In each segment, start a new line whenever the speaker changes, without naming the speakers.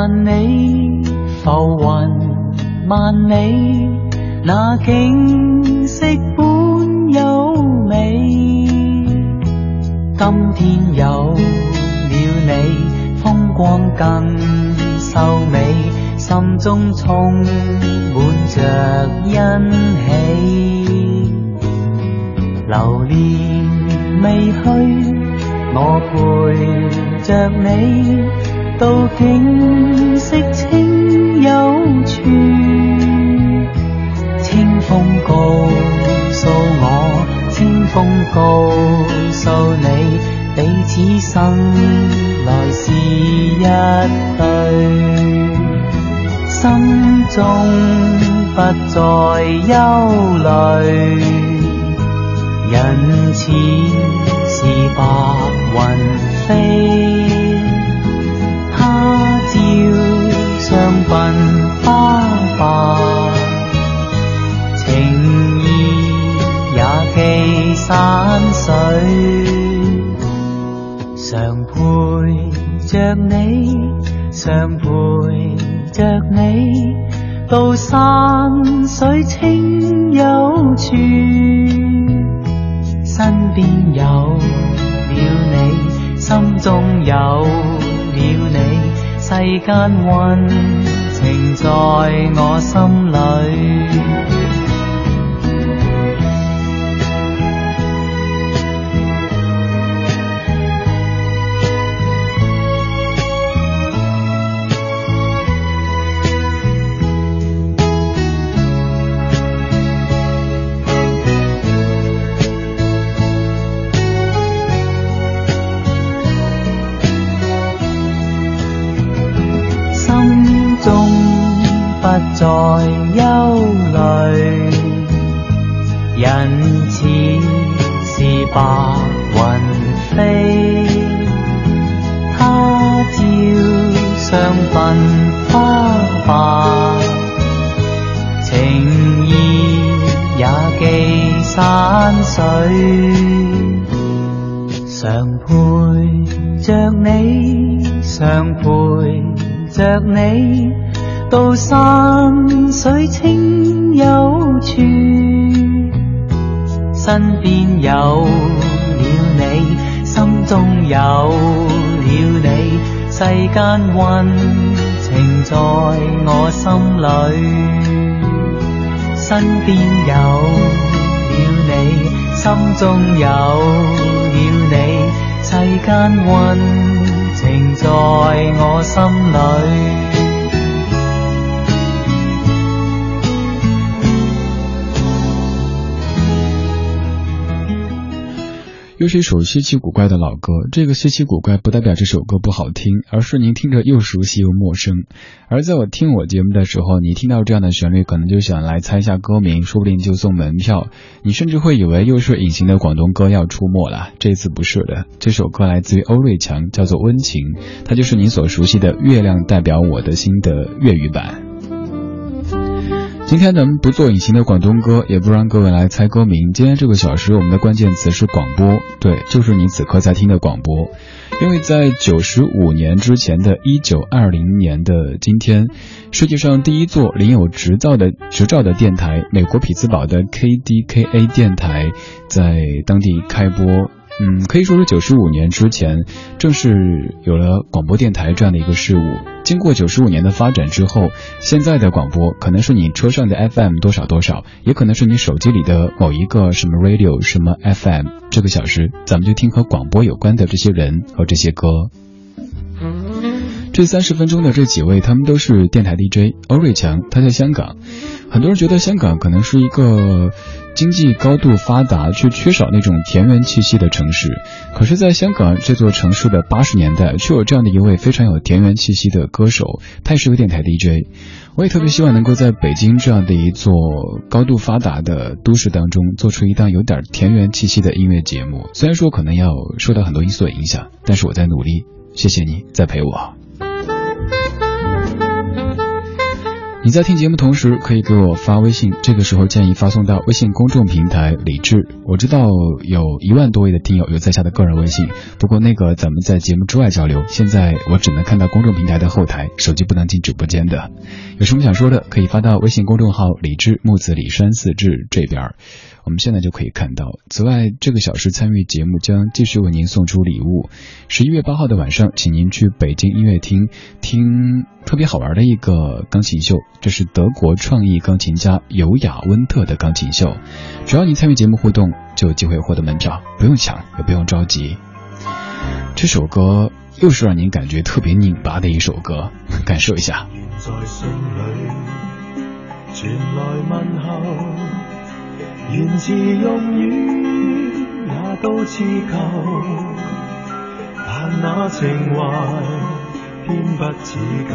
万里浮云万里，那景色本优美。今天有了你，风光更秀美，心中充满着欣喜。流年未去，我陪着你。到景色清幽处，清风告诉我，清风告诉你，彼此生来是一对，心中不再忧虑，人似是白云飞。常陪着你，常陪着你，到山水清幽处，身边有了你，心中有了你。世间温情在我心里。着你。到山水清幽处，身边有了你，心中有了你，世间温情在我心里。身边有了你，心中有了你，世间温情在我心里。
又是一首稀奇古怪的老歌，这个稀奇古怪不代表这首歌不好听，而是您听着又熟悉又陌生。而在我听我节目的时候，你听到这样的旋律，可能就想来猜一下歌名，说不定就送门票。你甚至会以为又是隐形的广东歌要出没了，这次不是的。这首歌来自于欧瑞强，叫做《温情》，它就是您所熟悉的《月亮代表我的心》的粤语版。今天咱们不做隐形的广东歌，也不让各位来猜歌名。今天这个小时，我们的关键词是广播，对，就是你此刻在听的广播。因为在九十五年之前的一九二零年的今天，世界上第一座领有执照的执照的电台——美国匹兹堡的 KDKA 电台，在当地开播。嗯，可以说是九十五年之前，正是有了广播电台这样的一个事物。经过九十五年的发展之后，现在的广播可能是你车上的 FM 多少多少，也可能是你手机里的某一个什么 radio 什么 FM。这个小时，咱们就听和广播有关的这些人和这些歌。这三十分钟的这几位，他们都是电台 DJ。欧瑞强，他在香港。很多人觉得香港可能是一个经济高度发达却缺少那种田园气息的城市。可是，在香港这座城市的八十年代，却有这样的一位非常有田园气息的歌手，他也是个电台 DJ。我也特别希望能够在北京这样的一座高度发达的都市当中，做出一档有点田园气息的音乐节目。虽然说可能要受到很多因素的影响，但是我在努力。谢谢你，在陪我。你在听节目同时，可以给我发微信，这个时候建议发送到微信公众平台李智。我知道有一万多位的听友有在下的个人微信，不过那个咱们在节目之外交流，现在我只能看到公众平台的后台，手机不能进直播间的。有什么想说的，可以发到微信公众号李智木子李山四志这边。我们现在就可以看到。此外，这个小时参与节目将继续为您送出礼物。十一月八号的晚上，请您去北京音乐厅听特别好玩的一个钢琴秀，这是德国创意钢琴家尤雅温特的钢琴秀。只要您参与节目互动，就有机会获得门票，不用抢，也不用着急。这首歌又是让您感觉特别拧巴的一首歌，感受一下。
言字用语也都似旧，但那情怀偏不似旧。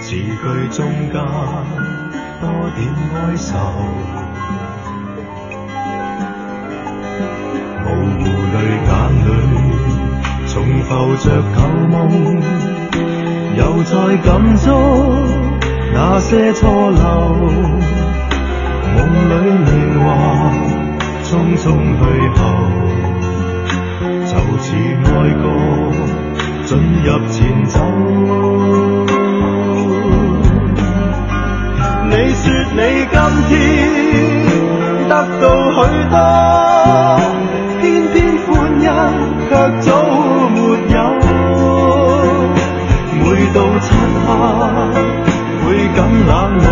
字句中间多点哀愁，模糊泪眼里重浮着旧梦，又再感触那些错漏。梦里年华匆匆去后，就似爱歌进入前奏。你说你今天得到许多，偏偏欢欣却早没有。每到漆黑，会感冷漠。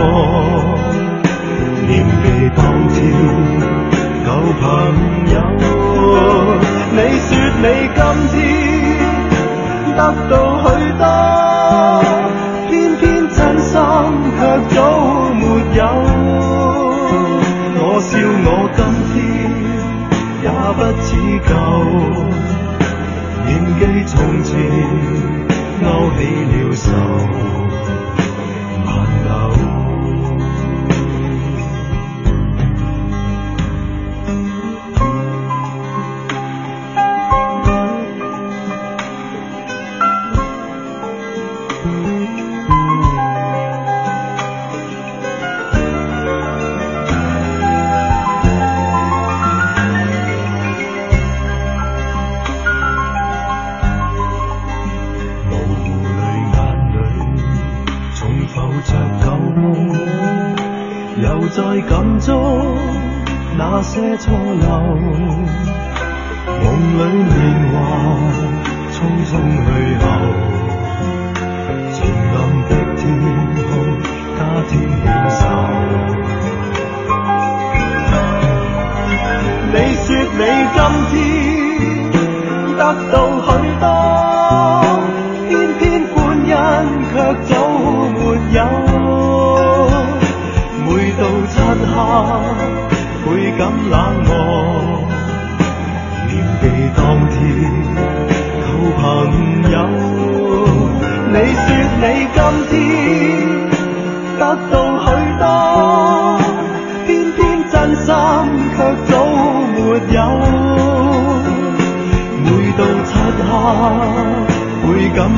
这错漏，梦里年华匆匆去。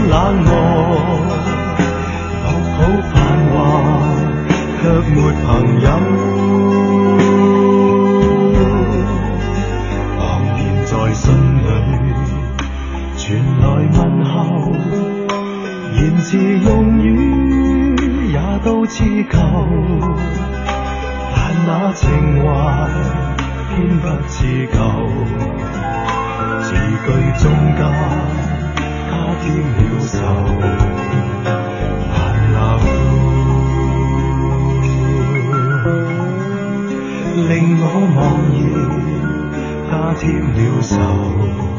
冷漠落好繁华却没朋友茫然在心里传来问候言词用语也都似旧但那情怀偏不似旧字句中间添了愁，难留，
令我茫然，他添了愁。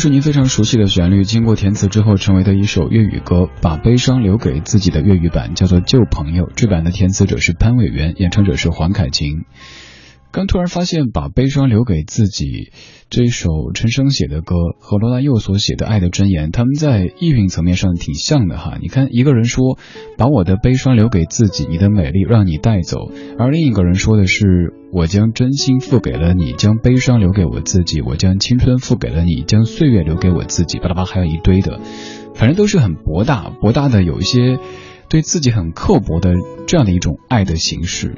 是您非常熟悉的旋律，经过填词之后成为的一首粤语歌，把悲伤留给自己的粤语版叫做《旧朋友》，这版的填词者是潘伟元，演唱者是黄凯芹。刚突然发现，把悲伤留给自己这一首陈升写的歌和罗大佑所写的《爱的箴言》，他们在意蕴层面上挺像的哈。你看，一个人说把我的悲伤留给自己，你的美丽让你带走；而另一个人说的是我将真心付给了你，将悲伤留给我自己，我将青春付给了你，将岁月留给我自己。巴拉巴还有一堆的，反正都是很博大博大的，有一些对自己很刻薄的这样的一种爱的形式。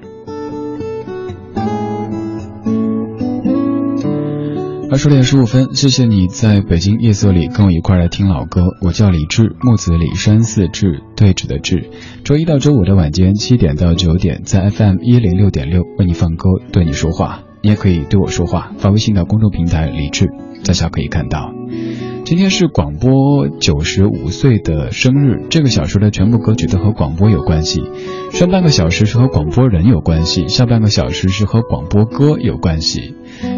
二十点十五分，谢谢你在北京夜色里跟我一块来听老歌。我叫李志，木子李山寺志，对峙的志。周一到周五的晚间七点到九点，在 FM 一零六点六为你放歌，对你说话。你也可以对我说话，发微信到公众平台李志，在下可以看到。今天是广播九十五岁的生日，这个小时的全部歌曲都和广播有关系。上半个小时是和广播人有关系，下半个小时是和广播歌有关系。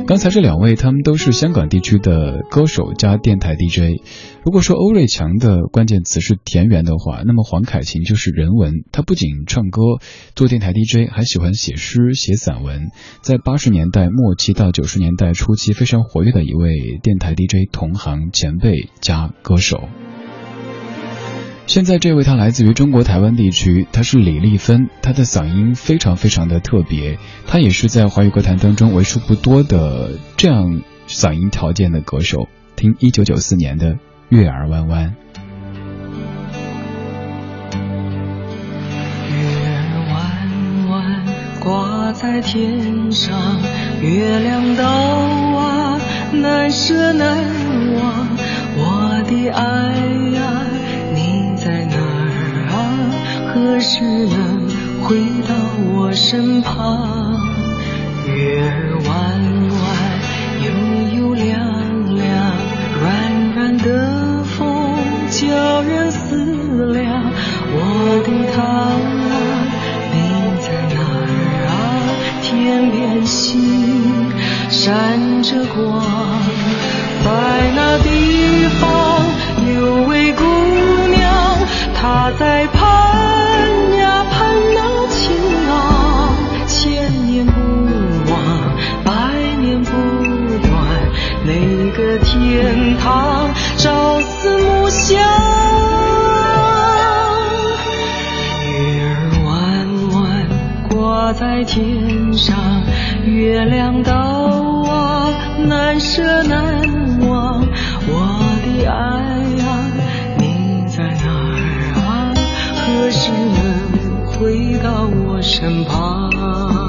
刚才这两位，他们都是香港地区的歌手加电台 DJ。如果说欧瑞强的关键词是田园的话，那么黄凯芹就是人文。他不仅唱歌、做电台 DJ，还喜欢写诗、写散文。在八十年代末期到九十年代初期非常活跃的一位电台 DJ 同行前辈加歌手。现在这位他来自于中国台湾地区，他是李丽芬，他的嗓音非常非常的特别，他也是在华语歌坛当中为数不多的这样嗓音条件的歌手。听一九九四年的《月儿弯弯》。
月儿弯弯挂在天上，月亮岛啊难舍难忘，我的爱呀。时能回到我身旁？月儿弯弯，悠悠亮亮，软软的风叫人思量。我的他，你在哪儿啊？天边星闪着光，天堂朝思暮想，月儿弯弯挂在天上，月亮岛啊难舍难忘。我的爱啊，你在哪儿啊？何时能回到我身旁？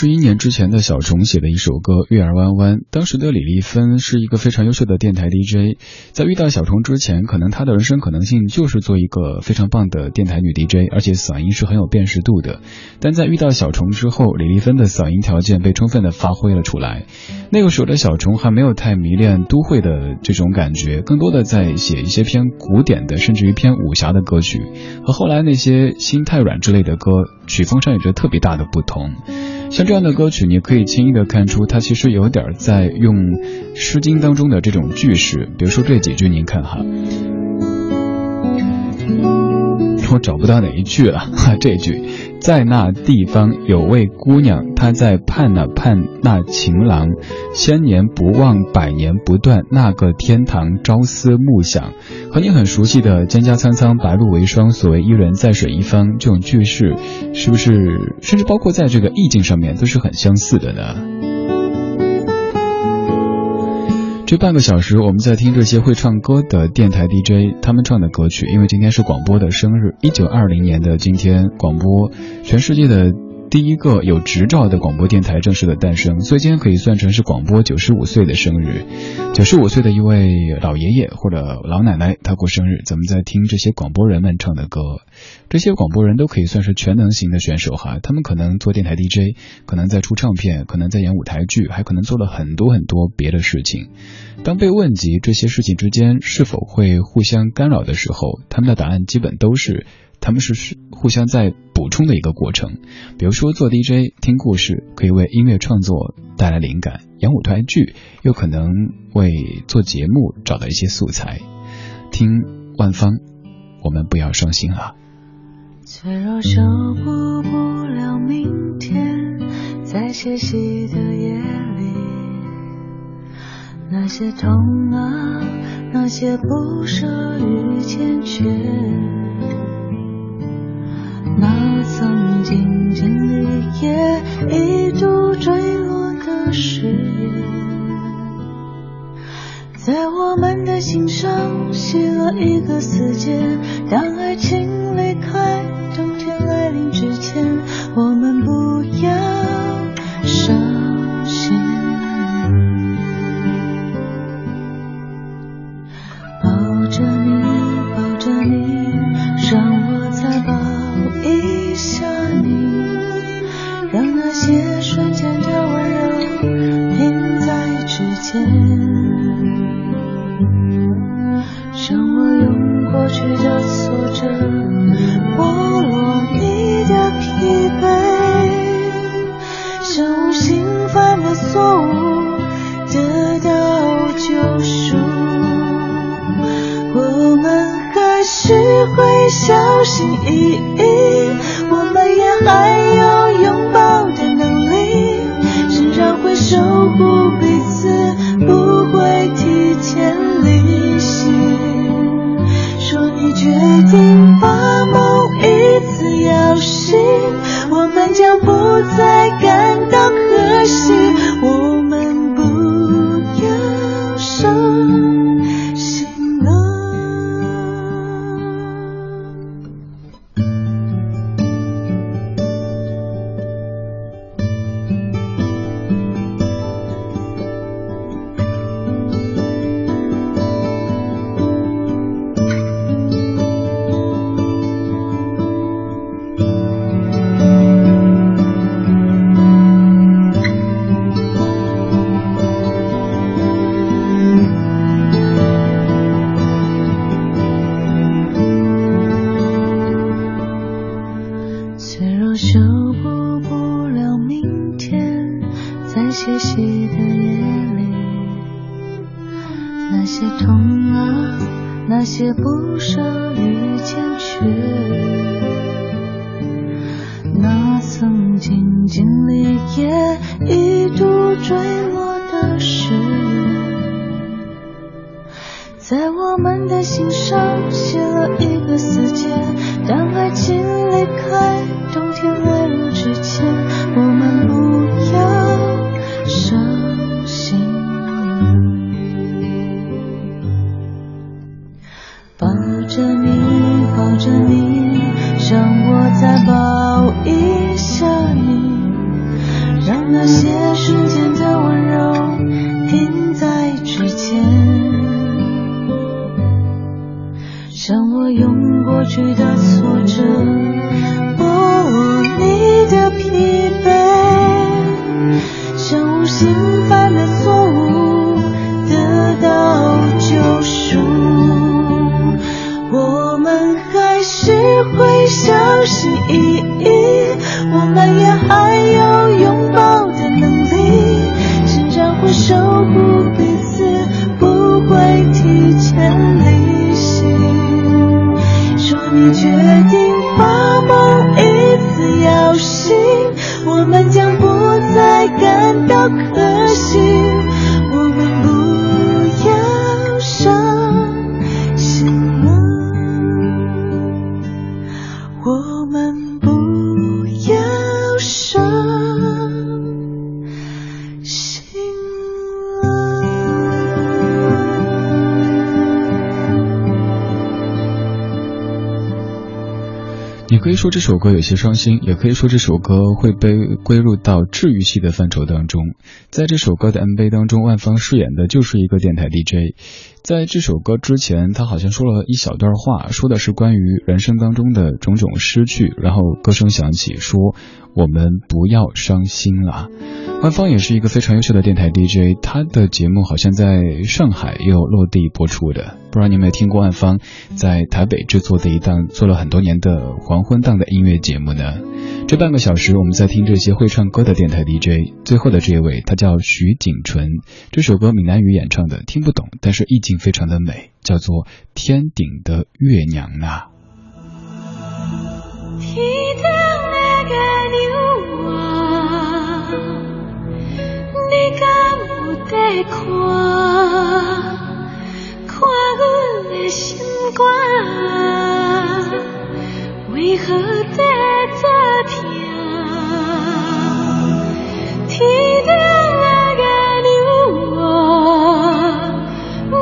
十一年之前的小虫写的一首歌《月儿弯弯》，当时的李丽芬是一个非常优秀的电台 DJ，在遇到小虫之前，可能她的人生可能性就是做一个非常棒的电台女 DJ，而且嗓音是很有辨识度的。但在遇到小虫之后，李丽芬的嗓音条件被充分的发挥了出来。那个时候的小虫还没有太迷恋都会的这种感觉，更多的在写一些偏古典的，甚至于偏武侠的歌曲，和后来那些心太软之类的歌，曲风上有着特别大的不同。像这样的歌曲，你可以轻易的看出，它其实有点在用《诗经》当中的这种句式，比如说这几句，您看哈，我找不到哪一句了，哈，这句。在那地方有位姑娘，她在盼呐盼那情郎，千年不忘，百年不断，那个天堂朝思暮想。和你很熟悉的“蒹葭苍苍，白露为霜”，所谓“伊人在水一方”这种句式，是不是甚至包括在这个意境上面都是很相似的呢？这半个小时，我们在听这些会唱歌的电台 DJ 他们唱的歌曲。因为今天是广播的生日，一九二零年的今天，广播全世界的。第一个有执照的广播电台正式的诞生，所以今天可以算成是广播九十五岁的生日。九十五岁的一位老爷爷或者老奶奶，他过生日，咱们在听这些广播人们唱的歌。这些广播人都可以算是全能型的选手哈，他们可能做电台 DJ，可能在出唱片，可能在演舞台剧，还可能做了很多很多别的事情。当被问及这些事情之间是否会互相干扰的时候，他们的答案基本都是。他们是是互相在补充的一个过程，比如说做 DJ 听故事可以为音乐创作带来灵感，演舞台剧又可能为做节目找到一些素材。听万芳，我们不要伤心了。
脆弱守护不了明天，在歇息的夜里，那些痛啊，那些不舍与坚决。也一度坠落的誓言，在我们的心上写了一个死结。当爱情在那些痛啊，那些不舍与坚决，那曾经经历也一度坠落的事，在我们的心上写了一个死结。当爱情离开，冬天来临之前。像我用过去的挫折拨我你的疲惫，像无心犯的错误得到救赎。我们还是会相信意义，我们也还有拥抱的能力，竟然会守护你决定可
以说这首歌有些伤心，也可以说这首歌会被归入到治愈系的范畴当中。在这首歌的 MV 当中，万芳饰演的就是一个电台 DJ。在这首歌之前，他好像说了一小段话，说的是关于人生当中的种种失去，然后歌声响起，说我们不要伤心了。万芳也是一个非常优秀的电台 DJ，她的节目好像在上海也有落地播出的。不知道你有没有听过万芳在台北制作的一档做了很多年的黄档的音乐节目呢？这半个小时我们在听这些会唱歌的电台 DJ。最后的这一位，他叫徐景纯，这首歌闽南语演唱的，听不懂，但是意境非常的美，叫做《天顶的月娘》啊。
天顶的月娘啊，你敢有在看？看阮的心肝，为何在作痛？天顶的月娘啊，我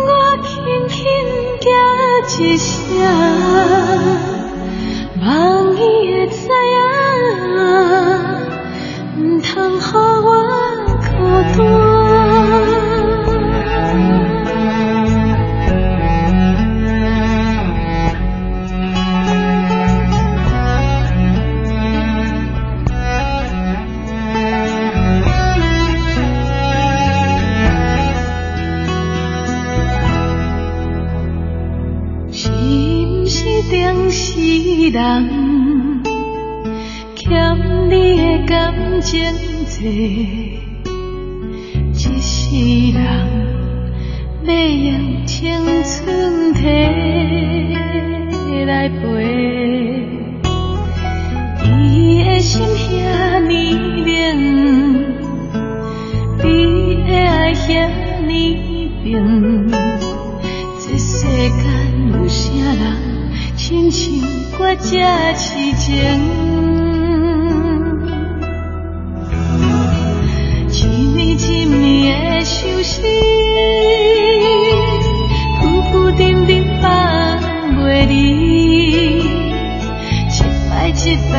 轻轻叫一声。呢冰。这世间有啥人亲像我这痴情？一年一年的相思，浮浮沉沉放袂离，一摆一摆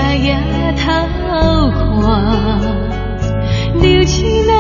抬头看，流星啊